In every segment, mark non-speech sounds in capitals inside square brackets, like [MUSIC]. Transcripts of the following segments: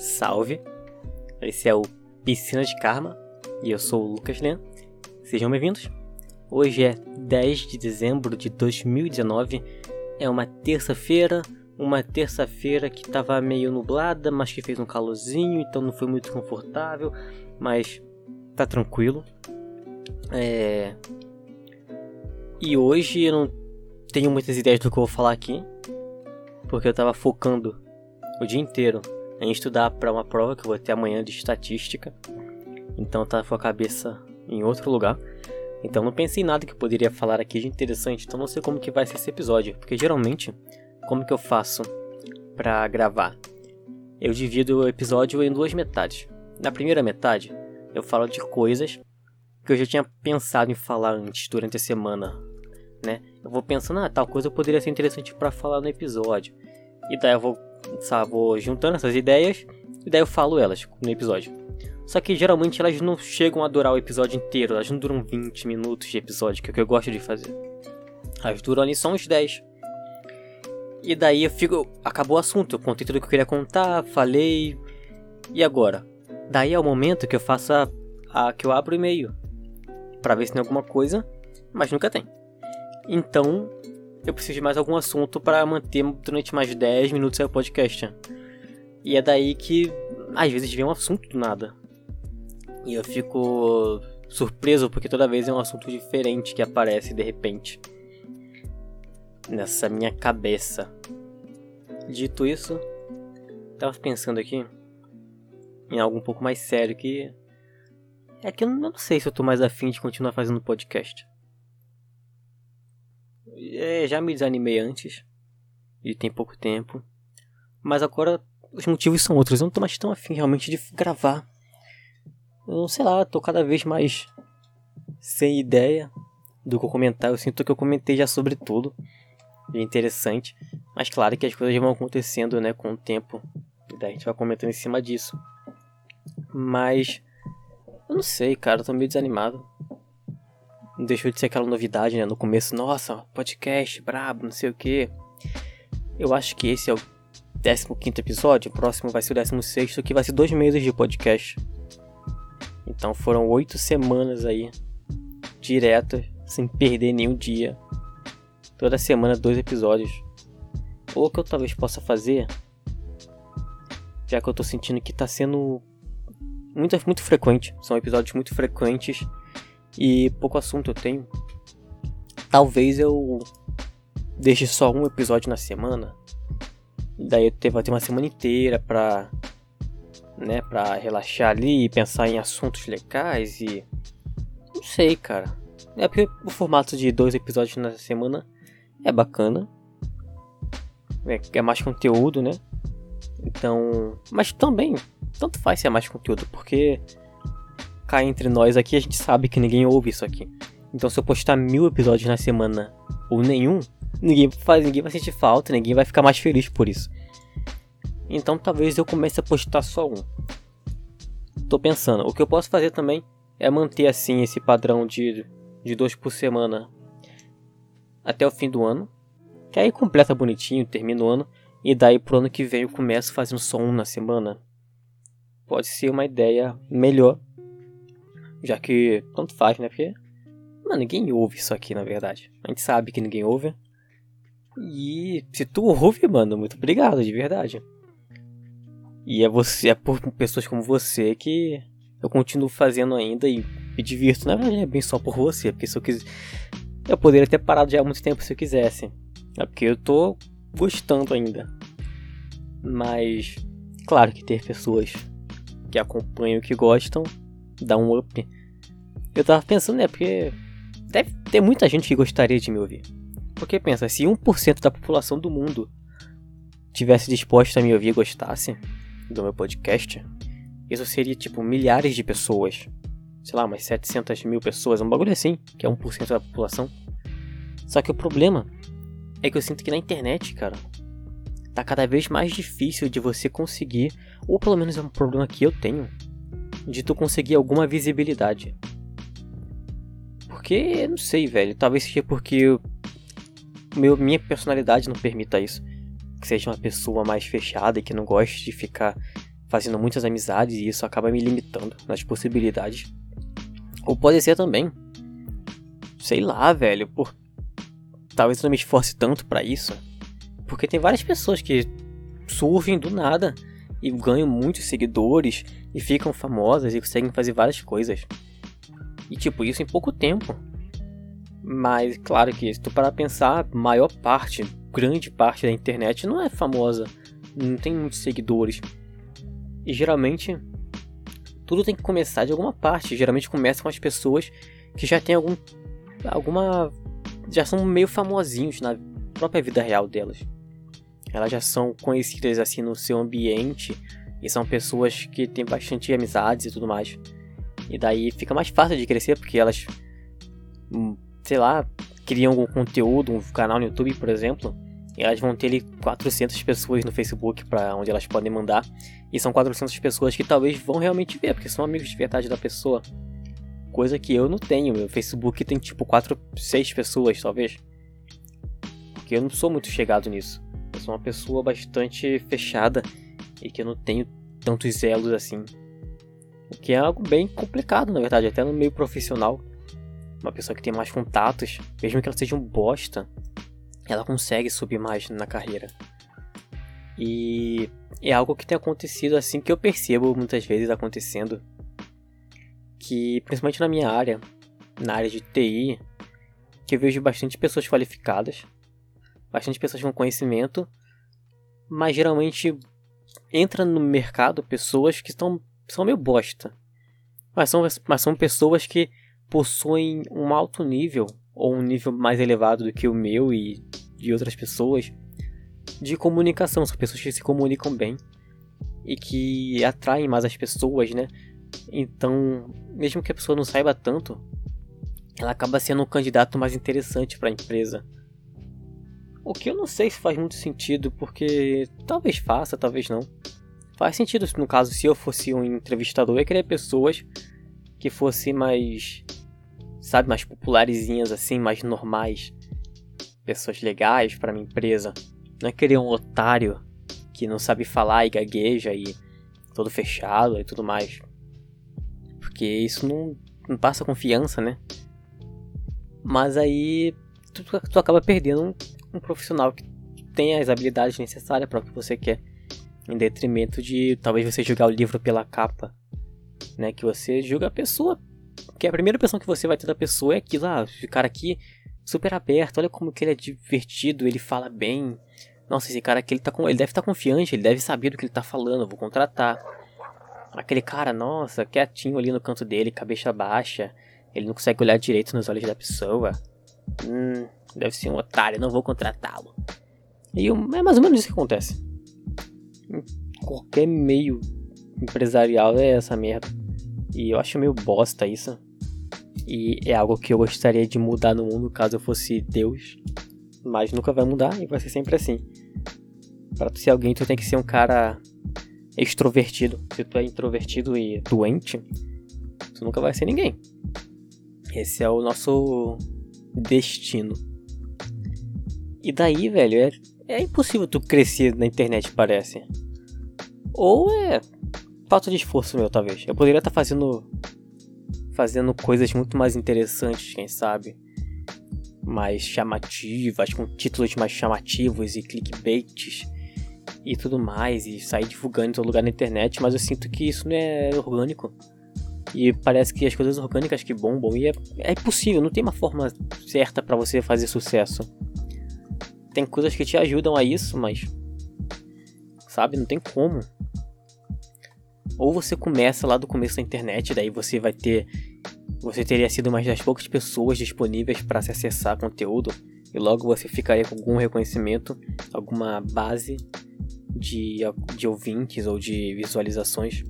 Salve! Esse é o Piscina de Karma e eu sou o Lucas Len. Sejam bem-vindos. Hoje é 10 de dezembro de 2019. É uma terça-feira, uma terça-feira que tava meio nublada, mas que fez um calorzinho, então não foi muito confortável, mas tá tranquilo. É... E hoje eu não tenho muitas ideias do que eu vou falar aqui, porque eu tava focando o dia inteiro em estudar para uma prova que eu vou ter amanhã de estatística. Então tá com a cabeça em outro lugar. Então não pensei em nada que eu poderia falar aqui de interessante, então não sei como que vai ser esse episódio, porque geralmente como que eu faço para gravar? Eu divido o episódio em duas metades. Na primeira metade, eu falo de coisas que eu já tinha pensado em falar antes durante a semana, né? Eu vou pensando, ah, tal coisa poderia ser interessante para falar no episódio. E daí eu vou sabe, vou juntando essas ideias e daí eu falo elas no episódio. Só que geralmente elas não chegam a durar o episódio inteiro, elas não duram 20 minutos de episódio, que é o que eu gosto de fazer. Elas duram ali só uns 10. E daí eu fico. Acabou o assunto, eu contei tudo que eu queria contar, falei. E agora? Daí é o momento que eu faço a. a que eu abro o e-mail. para ver se tem alguma coisa, mas nunca tem. Então, eu preciso de mais algum assunto para manter durante mais 10 minutos o podcast. E é daí que às vezes vem um assunto do nada. E eu fico surpreso porque toda vez é um assunto diferente que aparece de repente nessa minha cabeça. Dito isso, tava pensando aqui em algo um pouco mais sério que é que eu não sei se eu tô mais afim de continuar fazendo podcast. É, já me desanimei antes. E tem pouco tempo. Mas agora os motivos são outros. Eu não tô mais tão afim realmente de gravar. Eu sei lá, tô cada vez mais sem ideia do que eu comentar. Eu sinto que eu comentei já sobre tudo. É interessante. Mas claro que as coisas vão acontecendo, né, com o tempo. E daí a gente vai comentando em cima disso. Mas. Eu não sei, cara, eu tô meio desanimado não deixou de ser aquela novidade, né? No começo, nossa, podcast, brabo, não sei o que. Eu acho que esse é o 15 episódio, o próximo vai ser o 16, que vai ser dois meses de podcast. Então foram oito semanas aí, direto, sem perder nenhum dia. Toda semana, dois episódios. Ou que eu talvez possa fazer, já que eu tô sentindo que tá sendo muito, muito frequente, são episódios muito frequentes e pouco assunto eu tenho. Talvez eu deixe só um episódio na semana. Daí eu vou ter uma semana inteira pra, né, pra relaxar ali e pensar em assuntos legais e. Não sei, cara. É porque o formato de dois episódios na semana é bacana. É, é mais conteúdo, né? Então. Mas também, tanto faz se é mais conteúdo, porque cá entre nós aqui, a gente sabe que ninguém ouve isso aqui. Então se eu postar mil episódios na semana ou nenhum, ninguém, faz, ninguém vai sentir falta, ninguém vai ficar mais feliz por isso. Então talvez eu comece a postar só um. Tô pensando, o que eu posso fazer também é manter assim esse padrão de, de dois por semana até o fim do ano. Que aí completa bonitinho, termina o ano. E daí pro ano que vem eu começo fazendo só um na semana. Pode ser uma ideia melhor já que tanto faz, né? Porque, mano, ninguém ouve isso aqui, na verdade. A gente sabe que ninguém ouve. E se tu ouve, mano, muito obrigado, de verdade. E é você, é por pessoas como você que eu continuo fazendo ainda e me divirto. Na verdade, é bem só por você, porque se eu quiser. Eu poderia ter parado já há muito tempo se eu quisesse. É porque eu tô gostando ainda. Mas, claro que ter pessoas que acompanham, que gostam, dá um up. Eu tava pensando, né, porque deve ter muita gente que gostaria de me ouvir. Porque pensa, se 1% da população do mundo tivesse disposto a me ouvir e gostasse do meu podcast, isso seria tipo milhares de pessoas. Sei lá, umas 700 mil pessoas, um bagulho assim, que é 1% da população. Só que o problema é que eu sinto que na internet, cara, tá cada vez mais difícil de você conseguir, ou pelo menos é um problema que eu tenho, de tu conseguir alguma visibilidade. Porque, não sei, velho, talvez seja porque meu, minha personalidade não permita isso. Que seja uma pessoa mais fechada e que não goste de ficar fazendo muitas amizades e isso acaba me limitando nas possibilidades. Ou pode ser também, sei lá, velho, por talvez eu não me esforce tanto para isso, porque tem várias pessoas que surgem do nada e ganham muitos seguidores e ficam famosas e conseguem fazer várias coisas. E tipo, isso em pouco tempo. Mas claro que se tu parar pensar, maior parte, grande parte da internet não é famosa, não tem muitos seguidores. E geralmente tudo tem que começar de alguma parte. Geralmente começa com as pessoas que já têm algum alguma já são meio famosinhos na própria vida real delas. Elas já são conhecidas assim no seu ambiente e são pessoas que têm bastante amizades e tudo mais. E daí fica mais fácil de crescer porque elas, hum, sei lá, criam algum conteúdo, um canal no YouTube, por exemplo, e elas vão ter ali 400 pessoas no Facebook para onde elas podem mandar. E são 400 pessoas que talvez vão realmente ver, porque são amigos de verdade da pessoa. Coisa que eu não tenho. Meu Facebook tem tipo 4, 6 pessoas, talvez. Porque eu não sou muito chegado nisso. Eu sou uma pessoa bastante fechada e que eu não tenho tantos elos assim. O que é algo bem complicado, na verdade, até no meio profissional. Uma pessoa que tem mais contatos, mesmo que ela seja um bosta, ela consegue subir mais na carreira. E é algo que tem acontecido assim que eu percebo muitas vezes acontecendo. Que principalmente na minha área, na área de TI, que eu vejo bastante pessoas qualificadas, bastante pessoas com conhecimento, mas geralmente entra no mercado pessoas que estão, são meio bosta. Mas são, mas são pessoas que possuem um alto nível, ou um nível mais elevado do que o meu e de outras pessoas, de comunicação. São pessoas que se comunicam bem e que atraem mais as pessoas, né? Então, mesmo que a pessoa não saiba tanto, ela acaba sendo um candidato mais interessante para a empresa. O que eu não sei se faz muito sentido, porque talvez faça, talvez não. Faz sentido, no caso, se eu fosse um entrevistador, eu queria pessoas que fossem mais, sabe, mais popularizinhas assim, mais normais. Pessoas legais para minha empresa. Não é querer um otário que não sabe falar e gagueja e todo fechado e tudo mais. Porque isso não, não passa confiança, né? Mas aí tu, tu acaba perdendo um profissional que tenha as habilidades necessárias para o que você quer, em detrimento de talvez você julgar o livro pela capa, né? Que você julga a pessoa, que a primeira impressão que você vai ter da pessoa é aquilo, ah, esse cara aqui super aberto, olha como que ele é divertido, ele fala bem. Nossa, esse cara aqui ele tá com, ele deve estar tá confiante, ele deve saber do que ele tá falando, vou contratar. Aquele cara, nossa, quietinho ali no canto dele, cabeça baixa, ele não consegue olhar direito nos olhos da pessoa. Hum, deve ser um otário, não vou contratá-lo. E é mais ou menos isso que acontece. Qualquer meio empresarial é essa merda. E eu acho meio bosta isso. E é algo que eu gostaria de mudar no mundo caso eu fosse Deus. Mas nunca vai mudar e vai ser sempre assim. Pra tu ser alguém, tu tem que ser um cara extrovertido. Se tu é introvertido e doente, tu nunca vai ser ninguém. Esse é o nosso destino. E daí, velho, é, é impossível tu crescer na internet, parece. Ou é falta de esforço meu, talvez. Eu poderia estar tá fazendo fazendo coisas muito mais interessantes, quem sabe, mais chamativas, com títulos mais chamativos e clickbaits e tudo mais, e sair divulgando em todo lugar na internet, mas eu sinto que isso não é orgânico. E parece que as coisas orgânicas que bombam, e é, é impossível, não tem uma forma certa para você fazer sucesso. Tem coisas que te ajudam a isso, mas. Sabe, não tem como. Ou você começa lá do começo da internet, daí você vai ter. Você teria sido uma das poucas pessoas disponíveis para se acessar conteúdo, e logo você ficaria com algum reconhecimento, alguma base de, de ouvintes ou de visualizações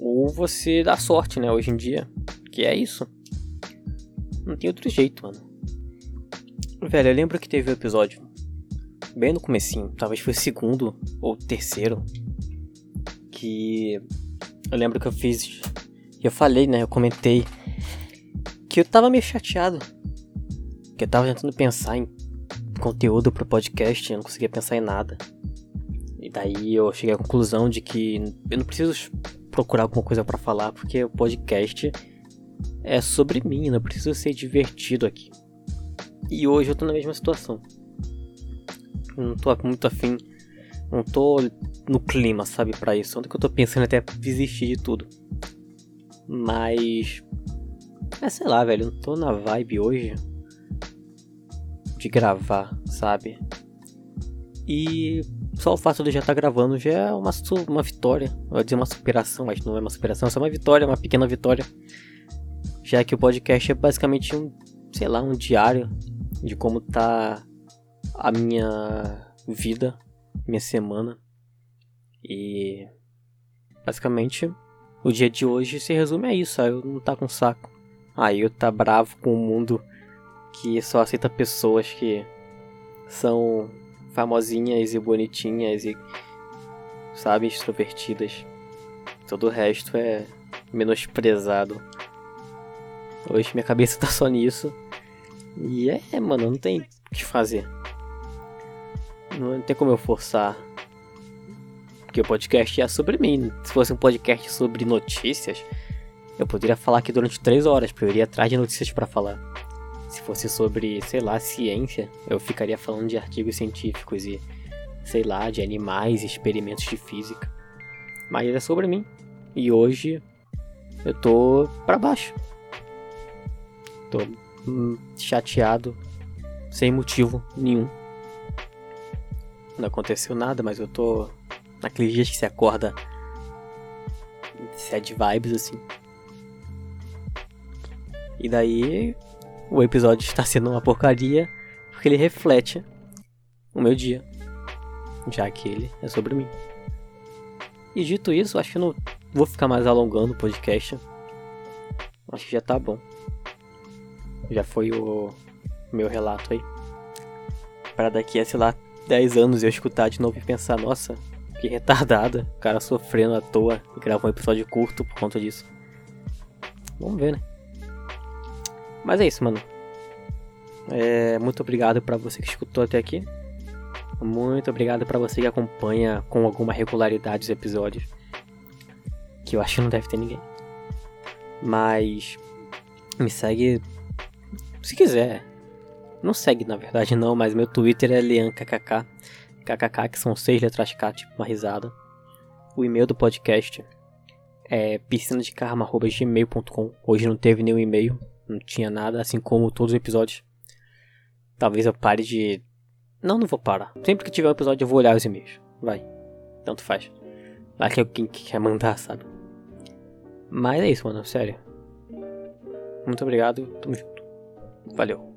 ou você dá sorte, né, hoje em dia. Que é isso. Não tem outro jeito, mano. Velho, eu lembro que teve um episódio bem no comecinho, talvez foi o segundo ou terceiro, que eu lembro que eu fiz, eu falei, né, eu comentei que eu tava meio chateado, que eu tava tentando pensar em conteúdo pro podcast, eu não conseguia pensar em nada. E daí eu cheguei à conclusão de que eu não preciso procurar alguma coisa para falar, porque o podcast é sobre mim, não preciso ser divertido aqui. E hoje eu tô na mesma situação. Não tô muito afim, não tô no clima, sabe, para isso. Onde que eu tô pensando até desistir de tudo. Mas. É, sei lá, velho, não tô na vibe hoje de gravar, sabe? E só o fato de já estar tá gravando já é uma, uma vitória. Eu ia dizer uma superação, mas não é uma superação, é só uma vitória, uma pequena vitória. Já que o podcast é basicamente um, sei lá, um diário de como tá a minha vida, minha semana. E basicamente o dia de hoje se resume a isso, eu não tá com saco. Aí eu tá bravo com o mundo que só aceita pessoas que são famosinhas e bonitinhas e, sabe, extrovertidas. Todo o resto é menosprezado. Hoje minha cabeça [LAUGHS] tá só nisso. E é, mano, não tem o que fazer. Não tem como eu forçar. Porque o podcast é sobre mim. Se fosse um podcast sobre notícias, eu poderia falar aqui durante três horas, porque eu iria atrás de notícias para falar. Se fosse sobre, sei lá, ciência, eu ficaria falando de artigos científicos e, sei lá, de animais, experimentos de física. Mas é sobre mim. E hoje eu tô para baixo. Tô hum, chateado, sem motivo nenhum. Não aconteceu nada, mas eu tô naqueles dias que você acorda sad vibes assim. E daí o episódio está sendo uma porcaria porque ele reflete o meu dia, já que ele é sobre mim. E dito isso, acho que não vou ficar mais alongando o podcast. Acho que já tá bom. Já foi o meu relato aí. Para daqui a, sei lá, 10 anos eu escutar de novo e pensar, nossa, que retardada, o cara sofrendo à toa e gravou um episódio curto por conta disso. Vamos ver, né? Mas é isso, mano. É, muito obrigado para você que escutou até aqui. Muito obrigado para você que acompanha com alguma regularidade os episódios. Que eu acho que não deve ter ninguém. Mas me segue se quiser. Não segue na verdade não, mas meu Twitter é leankkk. KKK que são seis letras K, tipo uma risada. O e-mail do podcast é piscinadekarma.gmail.com. Hoje não teve nenhum e-mail, não tinha nada, assim como todos os episódios. Talvez eu pare de. Não, não vou parar. Sempre que tiver um episódio eu vou olhar os e-mails. Vai. Tanto faz. Vai que é alguém que quer mandar, sabe? Mas é isso, mano. Sério. Muito obrigado. Tamo junto. Valeu.